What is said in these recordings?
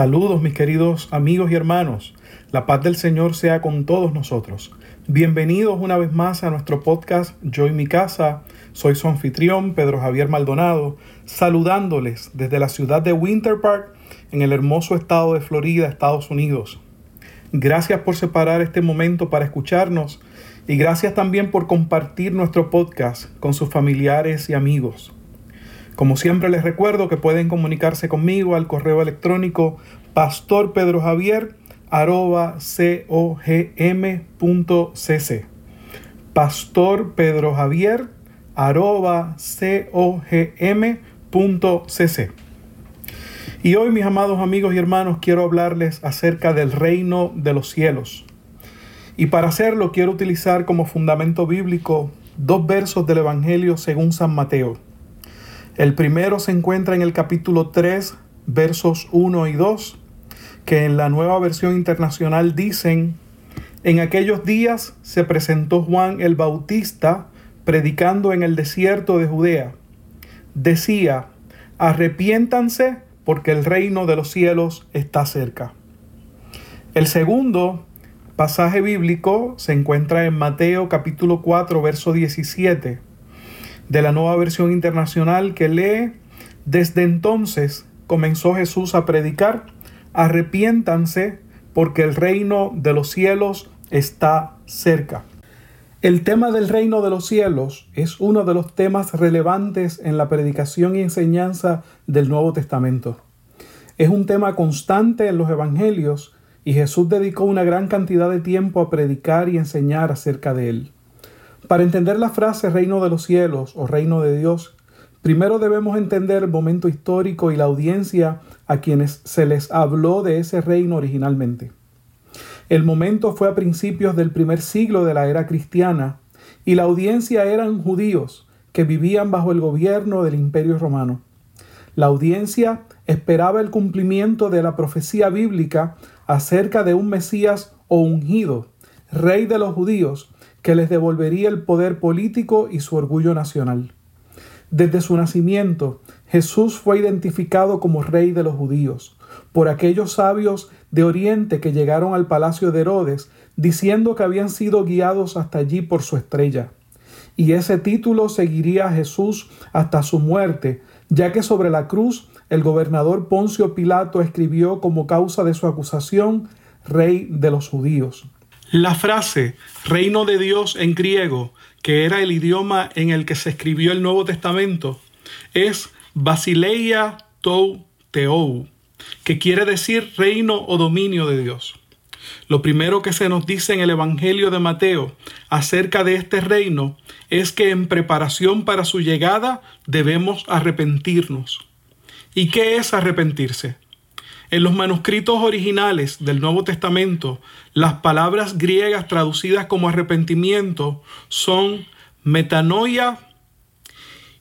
Saludos mis queridos amigos y hermanos. La paz del Señor sea con todos nosotros. Bienvenidos una vez más a nuestro podcast Yo y mi casa. Soy su anfitrión Pedro Javier Maldonado, saludándoles desde la ciudad de Winter Park en el hermoso estado de Florida, Estados Unidos. Gracias por separar este momento para escucharnos y gracias también por compartir nuestro podcast con sus familiares y amigos. Como siempre les recuerdo que pueden comunicarse conmigo al correo electrónico pastorpedrojavier.cogm.cc Pastor Pedro Javier cogm.cc Y hoy mis amados amigos y hermanos quiero hablarles acerca del reino de los cielos. Y para hacerlo quiero utilizar como fundamento bíblico dos versos del Evangelio según San Mateo. El primero se encuentra en el capítulo 3, versos 1 y 2, que en la nueva versión internacional dicen, en aquellos días se presentó Juan el Bautista predicando en el desierto de Judea. Decía, arrepiéntanse porque el reino de los cielos está cerca. El segundo pasaje bíblico se encuentra en Mateo capítulo 4, verso 17 de la nueva versión internacional que lee, desde entonces comenzó Jesús a predicar, arrepiéntanse porque el reino de los cielos está cerca. El tema del reino de los cielos es uno de los temas relevantes en la predicación y enseñanza del Nuevo Testamento. Es un tema constante en los Evangelios y Jesús dedicó una gran cantidad de tiempo a predicar y enseñar acerca de él. Para entender la frase reino de los cielos o reino de Dios, primero debemos entender el momento histórico y la audiencia a quienes se les habló de ese reino originalmente. El momento fue a principios del primer siglo de la era cristiana y la audiencia eran judíos que vivían bajo el gobierno del imperio romano. La audiencia esperaba el cumplimiento de la profecía bíblica acerca de un Mesías o ungido, rey de los judíos, que les devolvería el poder político y su orgullo nacional. Desde su nacimiento, Jesús fue identificado como rey de los judíos por aquellos sabios de Oriente que llegaron al palacio de Herodes diciendo que habían sido guiados hasta allí por su estrella. Y ese título seguiría a Jesús hasta su muerte, ya que sobre la cruz el gobernador Poncio Pilato escribió como causa de su acusación Rey de los judíos. La frase reino de Dios en griego, que era el idioma en el que se escribió el Nuevo Testamento, es Basileia tou teou, que quiere decir reino o dominio de Dios. Lo primero que se nos dice en el Evangelio de Mateo acerca de este reino es que en preparación para su llegada debemos arrepentirnos. ¿Y qué es arrepentirse? En los manuscritos originales del Nuevo Testamento, las palabras griegas traducidas como arrepentimiento son metanoia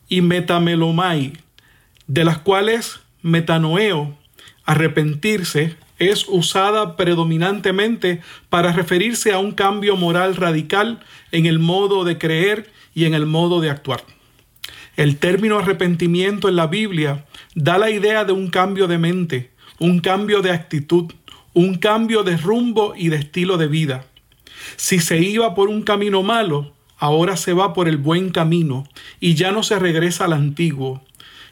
y metamelomai, de las cuales metanoeo, arrepentirse, es usada predominantemente para referirse a un cambio moral radical en el modo de creer y en el modo de actuar. El término arrepentimiento en la Biblia da la idea de un cambio de mente, un cambio de actitud, un cambio de rumbo y de estilo de vida. Si se iba por un camino malo, ahora se va por el buen camino y ya no se regresa al antiguo.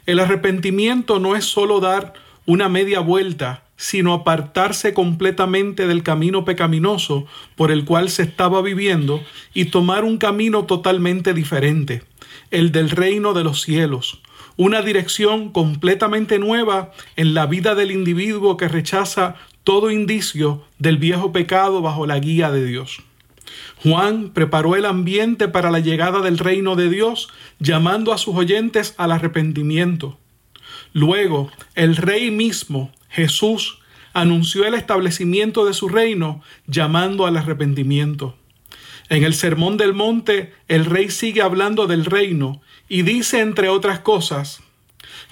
El arrepentimiento no es solo dar una media vuelta, sino apartarse completamente del camino pecaminoso por el cual se estaba viviendo y tomar un camino totalmente diferente, el del reino de los cielos, una dirección completamente nueva en la vida del individuo que rechaza todo indicio del viejo pecado bajo la guía de Dios. Juan preparó el ambiente para la llegada del reino de Dios, llamando a sus oyentes al arrepentimiento. Luego, el rey mismo, Jesús, anunció el establecimiento de su reino, llamando al arrepentimiento. En el Sermón del Monte, el rey sigue hablando del reino y dice, entre otras cosas,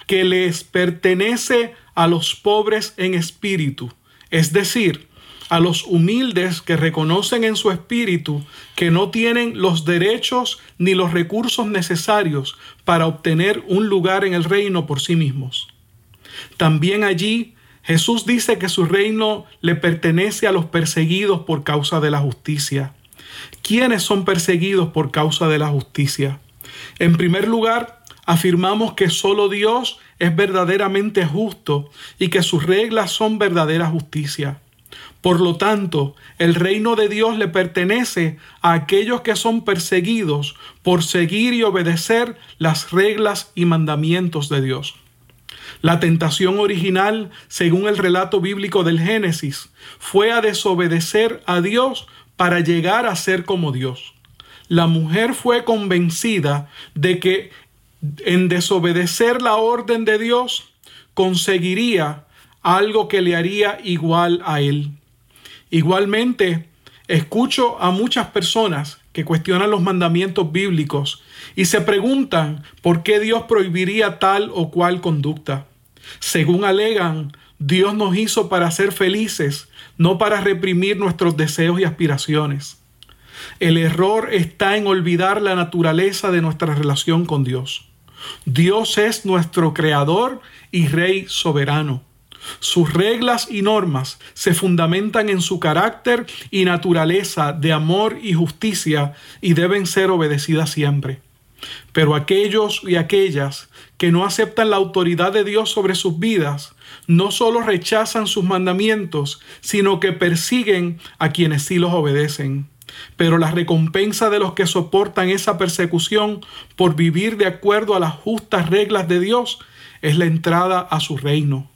que les pertenece a los pobres en espíritu, es decir, a los humildes que reconocen en su espíritu que no tienen los derechos ni los recursos necesarios para obtener un lugar en el reino por sí mismos. También allí Jesús dice que su reino le pertenece a los perseguidos por causa de la justicia. ¿Quiénes son perseguidos por causa de la justicia? En primer lugar, afirmamos que solo Dios es verdaderamente justo y que sus reglas son verdadera justicia. Por lo tanto, el reino de Dios le pertenece a aquellos que son perseguidos por seguir y obedecer las reglas y mandamientos de Dios. La tentación original, según el relato bíblico del Génesis, fue a desobedecer a Dios para llegar a ser como Dios. La mujer fue convencida de que en desobedecer la orden de Dios conseguiría algo que le haría igual a él. Igualmente, escucho a muchas personas que cuestionan los mandamientos bíblicos y se preguntan por qué Dios prohibiría tal o cual conducta. Según alegan, Dios nos hizo para ser felices, no para reprimir nuestros deseos y aspiraciones. El error está en olvidar la naturaleza de nuestra relación con Dios. Dios es nuestro creador y rey soberano. Sus reglas y normas se fundamentan en su carácter y naturaleza de amor y justicia y deben ser obedecidas siempre. Pero aquellos y aquellas que no aceptan la autoridad de Dios sobre sus vidas, no solo rechazan sus mandamientos, sino que persiguen a quienes sí los obedecen. Pero la recompensa de los que soportan esa persecución por vivir de acuerdo a las justas reglas de Dios es la entrada a su reino.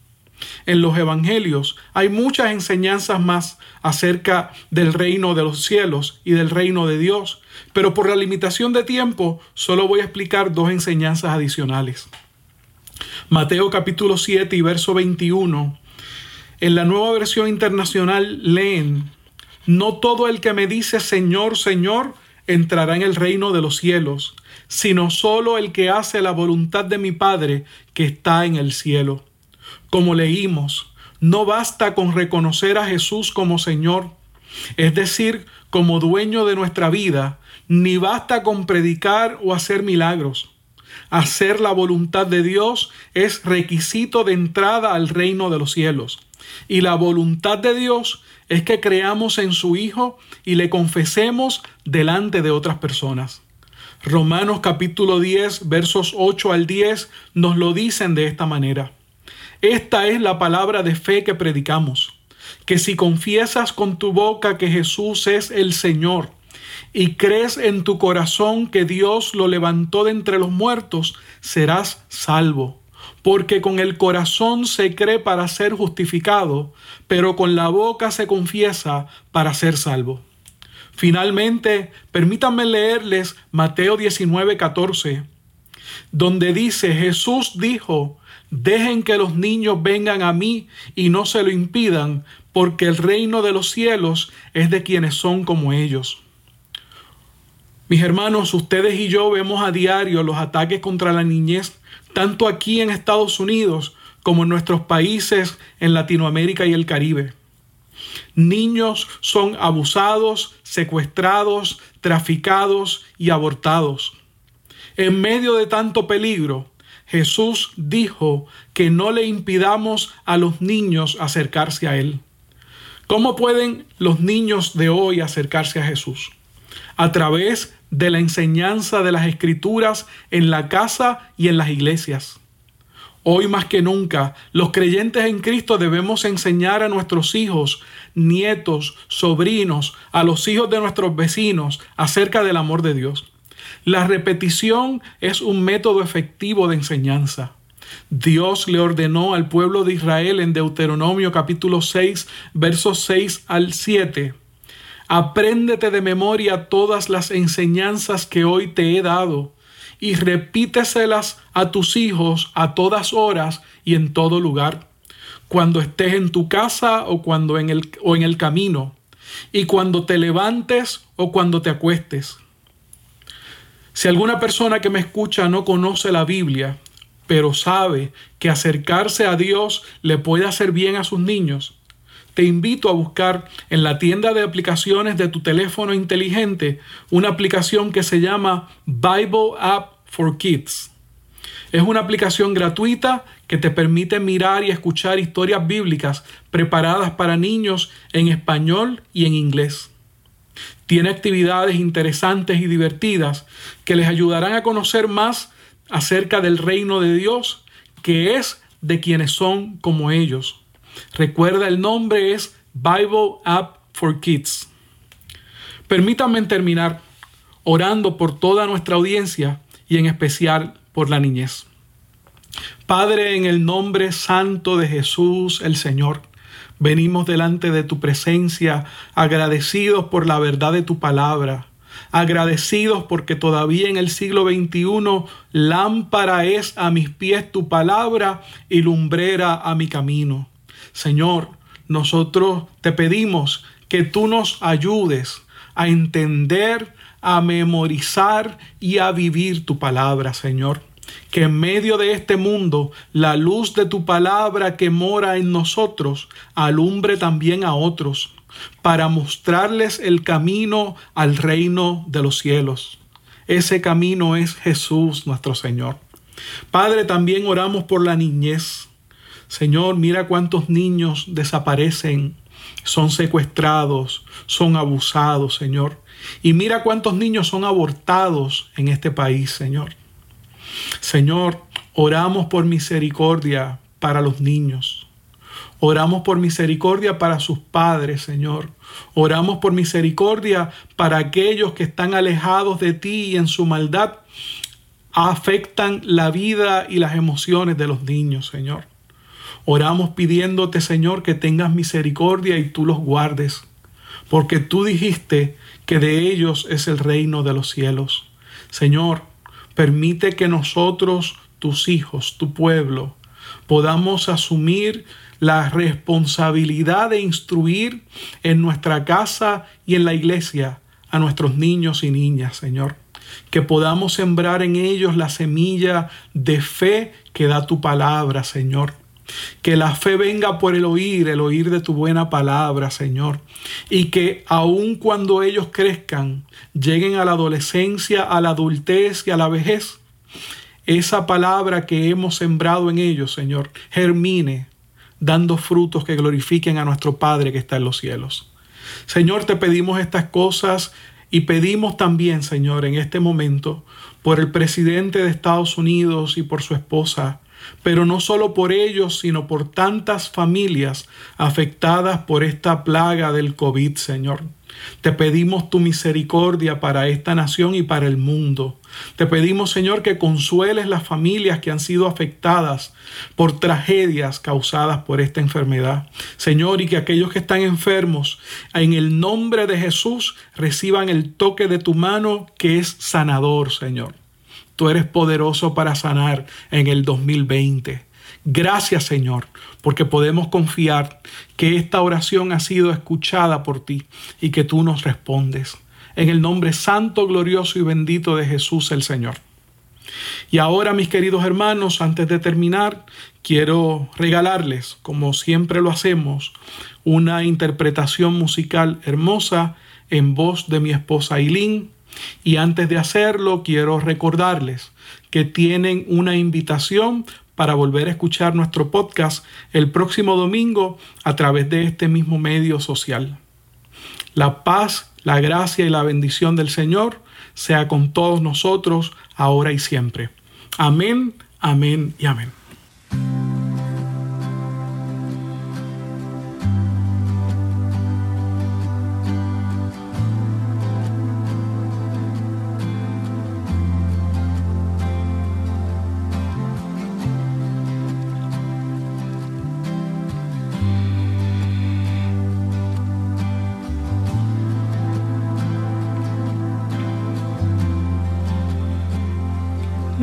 En los evangelios hay muchas enseñanzas más acerca del reino de los cielos y del reino de Dios, pero por la limitación de tiempo solo voy a explicar dos enseñanzas adicionales. Mateo capítulo 7 y verso 21. En la nueva versión internacional leen, no todo el que me dice Señor, Señor, entrará en el reino de los cielos, sino solo el que hace la voluntad de mi Padre que está en el cielo. Como leímos, no basta con reconocer a Jesús como Señor, es decir, como dueño de nuestra vida, ni basta con predicar o hacer milagros. Hacer la voluntad de Dios es requisito de entrada al reino de los cielos. Y la voluntad de Dios es que creamos en su Hijo y le confesemos delante de otras personas. Romanos capítulo 10 versos 8 al 10 nos lo dicen de esta manera. Esta es la palabra de fe que predicamos, que si confiesas con tu boca que Jesús es el Señor y crees en tu corazón que Dios lo levantó de entre los muertos, serás salvo. Porque con el corazón se cree para ser justificado, pero con la boca se confiesa para ser salvo. Finalmente, permítanme leerles Mateo 19, 14, donde dice, Jesús dijo, Dejen que los niños vengan a mí y no se lo impidan, porque el reino de los cielos es de quienes son como ellos. Mis hermanos, ustedes y yo vemos a diario los ataques contra la niñez, tanto aquí en Estados Unidos como en nuestros países en Latinoamérica y el Caribe. Niños son abusados, secuestrados, traficados y abortados. En medio de tanto peligro, Jesús dijo que no le impidamos a los niños acercarse a Él. ¿Cómo pueden los niños de hoy acercarse a Jesús? A través de la enseñanza de las escrituras en la casa y en las iglesias. Hoy más que nunca, los creyentes en Cristo debemos enseñar a nuestros hijos, nietos, sobrinos, a los hijos de nuestros vecinos acerca del amor de Dios. La repetición es un método efectivo de enseñanza. Dios le ordenó al pueblo de Israel en Deuteronomio capítulo 6, versos 6 al 7. Apréndete de memoria todas las enseñanzas que hoy te he dado y repíteselas a tus hijos a todas horas y en todo lugar, cuando estés en tu casa o cuando en el, o en el camino, y cuando te levantes o cuando te acuestes. Si alguna persona que me escucha no conoce la Biblia, pero sabe que acercarse a Dios le puede hacer bien a sus niños, te invito a buscar en la tienda de aplicaciones de tu teléfono inteligente una aplicación que se llama Bible App for Kids. Es una aplicación gratuita que te permite mirar y escuchar historias bíblicas preparadas para niños en español y en inglés. Tiene actividades interesantes y divertidas que les ayudarán a conocer más acerca del reino de Dios, que es de quienes son como ellos. Recuerda, el nombre es Bible App for Kids. Permítanme terminar orando por toda nuestra audiencia y en especial por la niñez. Padre, en el nombre santo de Jesús el Señor, venimos delante de tu presencia agradecidos por la verdad de tu palabra, agradecidos porque todavía en el siglo XXI lámpara es a mis pies tu palabra y lumbrera a mi camino. Señor, nosotros te pedimos que tú nos ayudes a entender a memorizar y a vivir tu palabra, Señor. Que en medio de este mundo la luz de tu palabra que mora en nosotros alumbre también a otros, para mostrarles el camino al reino de los cielos. Ese camino es Jesús nuestro Señor. Padre, también oramos por la niñez. Señor, mira cuántos niños desaparecen, son secuestrados, son abusados, Señor. Y mira cuántos niños son abortados en este país, Señor. Señor, oramos por misericordia para los niños. Oramos por misericordia para sus padres, Señor. Oramos por misericordia para aquellos que están alejados de ti y en su maldad afectan la vida y las emociones de los niños, Señor. Oramos pidiéndote, Señor, que tengas misericordia y tú los guardes, porque tú dijiste que de ellos es el reino de los cielos. Señor, permite que nosotros, tus hijos, tu pueblo, podamos asumir la responsabilidad de instruir en nuestra casa y en la iglesia a nuestros niños y niñas, Señor. Que podamos sembrar en ellos la semilla de fe que da tu palabra, Señor. Que la fe venga por el oír, el oír de tu buena palabra, Señor. Y que aun cuando ellos crezcan, lleguen a la adolescencia, a la adultez y a la vejez, esa palabra que hemos sembrado en ellos, Señor, germine, dando frutos que glorifiquen a nuestro Padre que está en los cielos. Señor, te pedimos estas cosas y pedimos también, Señor, en este momento, por el presidente de Estados Unidos y por su esposa, pero no solo por ellos, sino por tantas familias afectadas por esta plaga del COVID, Señor. Te pedimos tu misericordia para esta nación y para el mundo. Te pedimos, Señor, que consueles las familias que han sido afectadas por tragedias causadas por esta enfermedad. Señor, y que aquellos que están enfermos, en el nombre de Jesús, reciban el toque de tu mano que es sanador, Señor. Tú eres poderoso para sanar en el 2020. Gracias Señor, porque podemos confiar que esta oración ha sido escuchada por ti y que tú nos respondes. En el nombre santo, glorioso y bendito de Jesús el Señor. Y ahora, mis queridos hermanos, antes de terminar, quiero regalarles, como siempre lo hacemos, una interpretación musical hermosa en voz de mi esposa Eileen y antes de hacerlo, quiero recordarles que tienen una invitación para volver a escuchar nuestro podcast el próximo domingo a través de este mismo medio social. La paz, la gracia y la bendición del Señor sea con todos nosotros, ahora y siempre. Amén, amén y amén.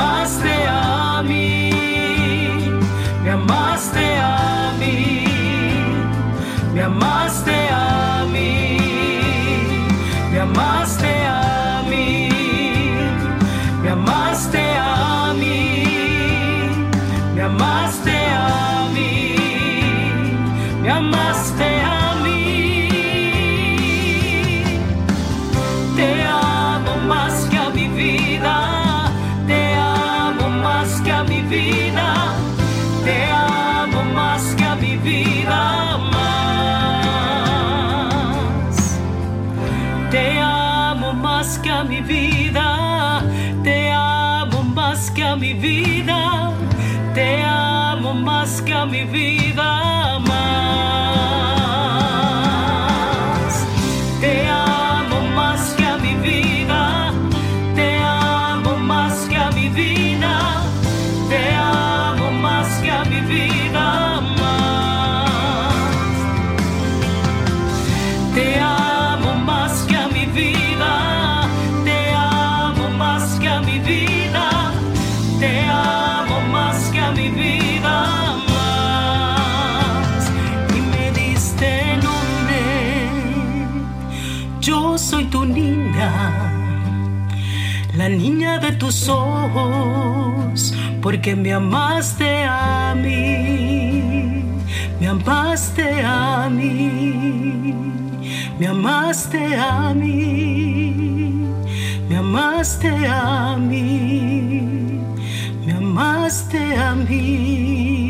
amaste a mí, me amaste a mí, me amaste. Tus ojos, porque me amaste a mí, me amaste a mí, me amaste a mí, me amaste a mí, me amaste a mí.